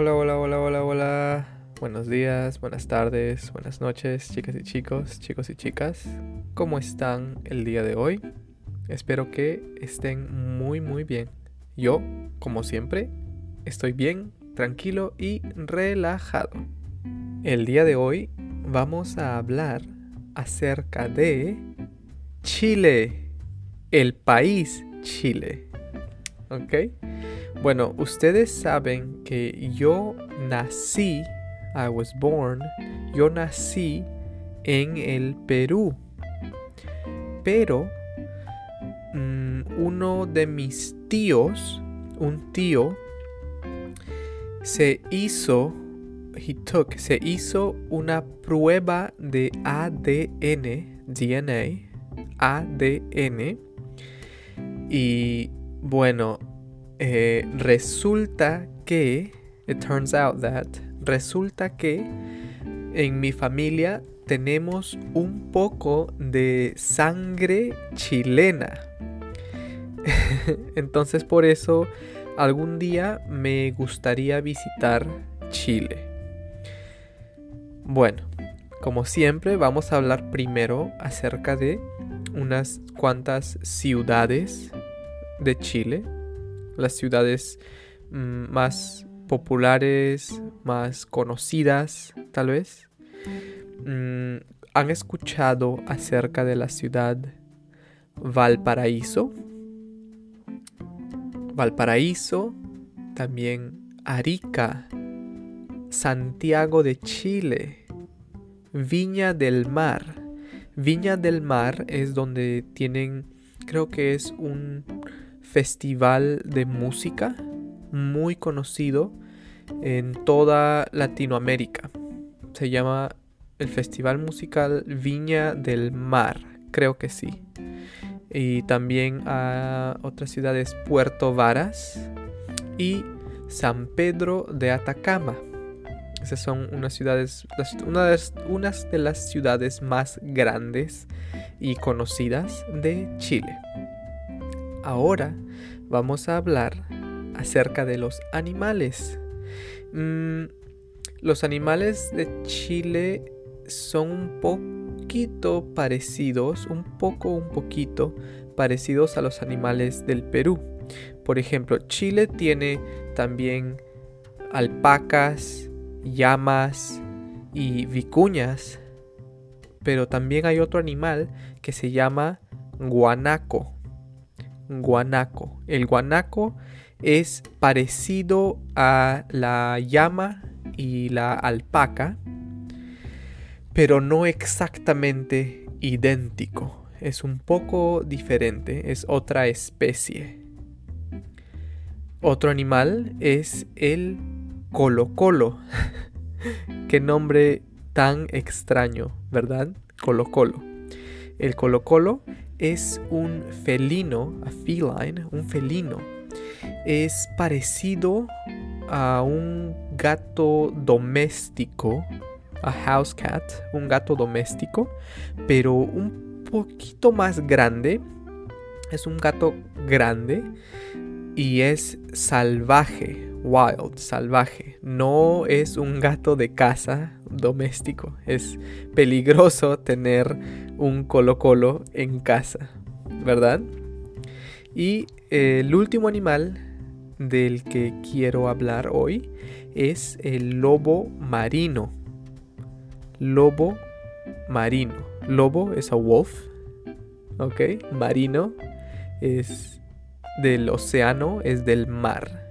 Hola, hola, hola, hola, hola. Buenos días, buenas tardes, buenas noches, chicas y chicos, chicos y chicas. ¿Cómo están el día de hoy? Espero que estén muy, muy bien. Yo, como siempre, estoy bien, tranquilo y relajado. El día de hoy vamos a hablar acerca de Chile, el país Chile. ¿Ok? Bueno, ustedes saben que yo nací, I was born, yo nací en el Perú. Pero mm, uno de mis tíos, un tío, se hizo, he took, se hizo una prueba de ADN, DNA, ADN. Y bueno, eh, resulta que, it turns out that, resulta que en mi familia tenemos un poco de sangre chilena. Entonces por eso algún día me gustaría visitar Chile. Bueno, como siempre vamos a hablar primero acerca de unas cuantas ciudades de Chile las ciudades mm, más populares, más conocidas, tal vez. Mm, ¿Han escuchado acerca de la ciudad Valparaíso? Valparaíso, también Arica, Santiago de Chile, Viña del Mar. Viña del Mar es donde tienen, creo que es un festival de música muy conocido en toda Latinoamérica. Se llama el Festival Musical Viña del Mar, creo que sí. Y también a otras ciudades Puerto Varas y San Pedro de Atacama. Esas son unas ciudades, unas de las ciudades más grandes y conocidas de Chile. Ahora vamos a hablar acerca de los animales. Mm, los animales de Chile son un poquito parecidos, un poco, un poquito parecidos a los animales del Perú. Por ejemplo, Chile tiene también alpacas, llamas y vicuñas, pero también hay otro animal que se llama guanaco guanaco. El guanaco es parecido a la llama y la alpaca, pero no exactamente idéntico. Es un poco diferente, es otra especie. Otro animal es el colo-colo. Qué nombre tan extraño, ¿verdad? Colo-colo. El colo-colo es un felino, a feline, un felino. Es parecido a un gato doméstico, a house cat, un gato doméstico, pero un poquito más grande. Es un gato grande y es salvaje, wild, salvaje. No es un gato de casa doméstico. Es peligroso tener un colo colo en casa, ¿verdad? Y eh, el último animal del que quiero hablar hoy es el lobo marino. Lobo marino. Lobo es a wolf. ¿Ok? Marino es del océano, es del mar.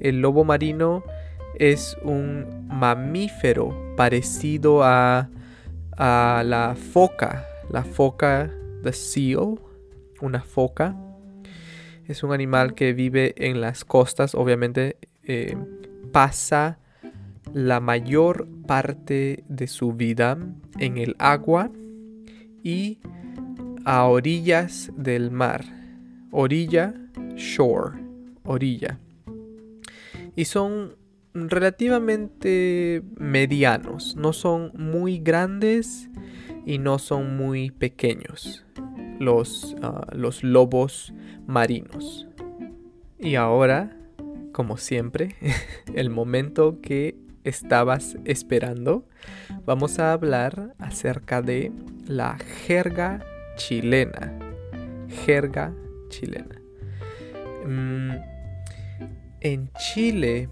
El lobo marino es un mamífero parecido a, a la foca, la foca the seal, una foca. Es un animal que vive en las costas, obviamente eh, pasa la mayor parte de su vida en el agua y a orillas del mar. Orilla, shore, orilla. Y son relativamente medianos. No son muy grandes y no son muy pequeños. Los, ah, los lobos marinos. Y ahora como siempre, el momento que estabas esperando, vamos a hablar acerca de la jerga chilena. Jerga chilena. Mm, en Chile,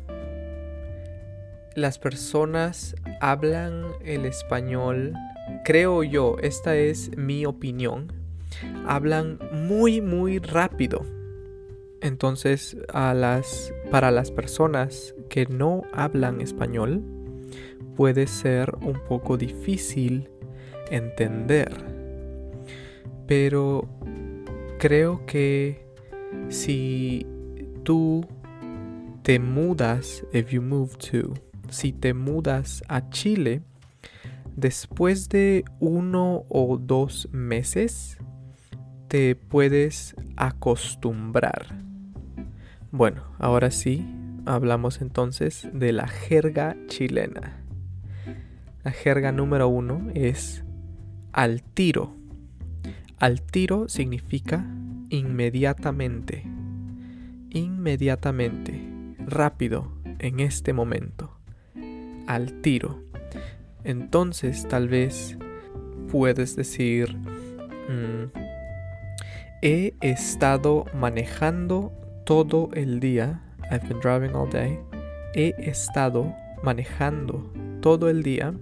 las personas hablan el español, creo yo, esta es mi opinión, hablan muy, muy rápido. Entonces, para las personas que no hablan español, puede ser un poco difícil entender. Pero creo que si tú te mudas, if you move to, si te mudas a Chile, después de uno o dos meses, te puedes acostumbrar. Bueno, ahora sí, hablamos entonces de la jerga chilena. La jerga número uno es al tiro. Al tiro significa inmediatamente. Inmediatamente. Rápido. En este momento. Al tiro. Entonces tal vez puedes decir... Mm, He estado manejando todo el día. I've been driving all day. He estado manejando todo el día.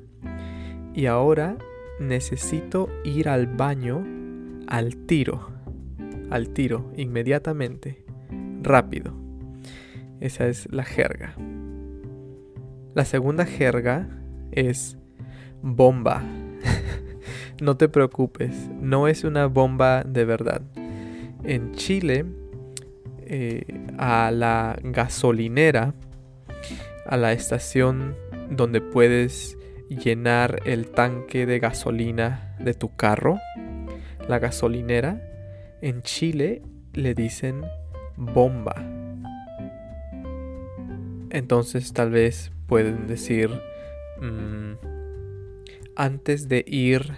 Y ahora necesito ir al baño al tiro. Al tiro, inmediatamente. Rápido. Esa es la jerga. La segunda jerga es bomba. no te preocupes, no es una bomba de verdad en Chile eh, a la gasolinera, a la estación donde puedes llenar el tanque de gasolina de tu carro, la gasolinera, en Chile le dicen bomba. Entonces tal vez pueden decir, mm, antes de ir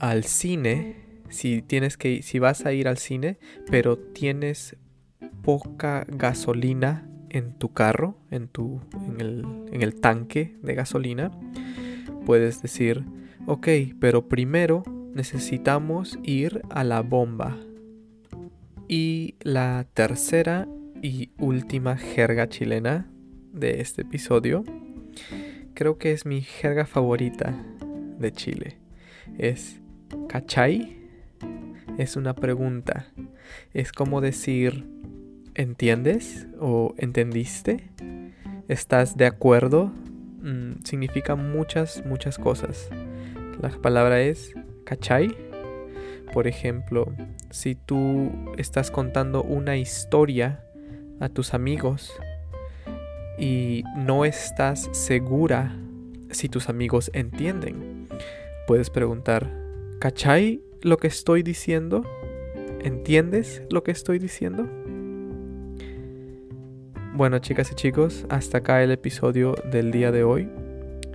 al cine, si tienes que si vas a ir al cine, pero tienes poca gasolina en tu carro, en tu en el, en el tanque de gasolina, puedes decir, ok, pero primero necesitamos ir a la bomba. Y la tercera y última jerga chilena de este episodio, creo que es mi jerga favorita de Chile. Es ¿cachai? es una pregunta. Es como decir, ¿entiendes? o ¿entendiste? ¿Estás de acuerdo? Mm, significa muchas, muchas cosas. La palabra es ¿cachai? Por ejemplo, si tú estás contando una historia a tus amigos y no estás segura si tus amigos entienden, puedes preguntar, ¿cachai lo que estoy diciendo? ¿Entiendes lo que estoy diciendo? Bueno, chicas y chicos, hasta acá el episodio del día de hoy.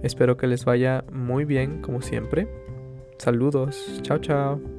Espero que les vaya muy bien, como siempre. Saludos. Chao, chao.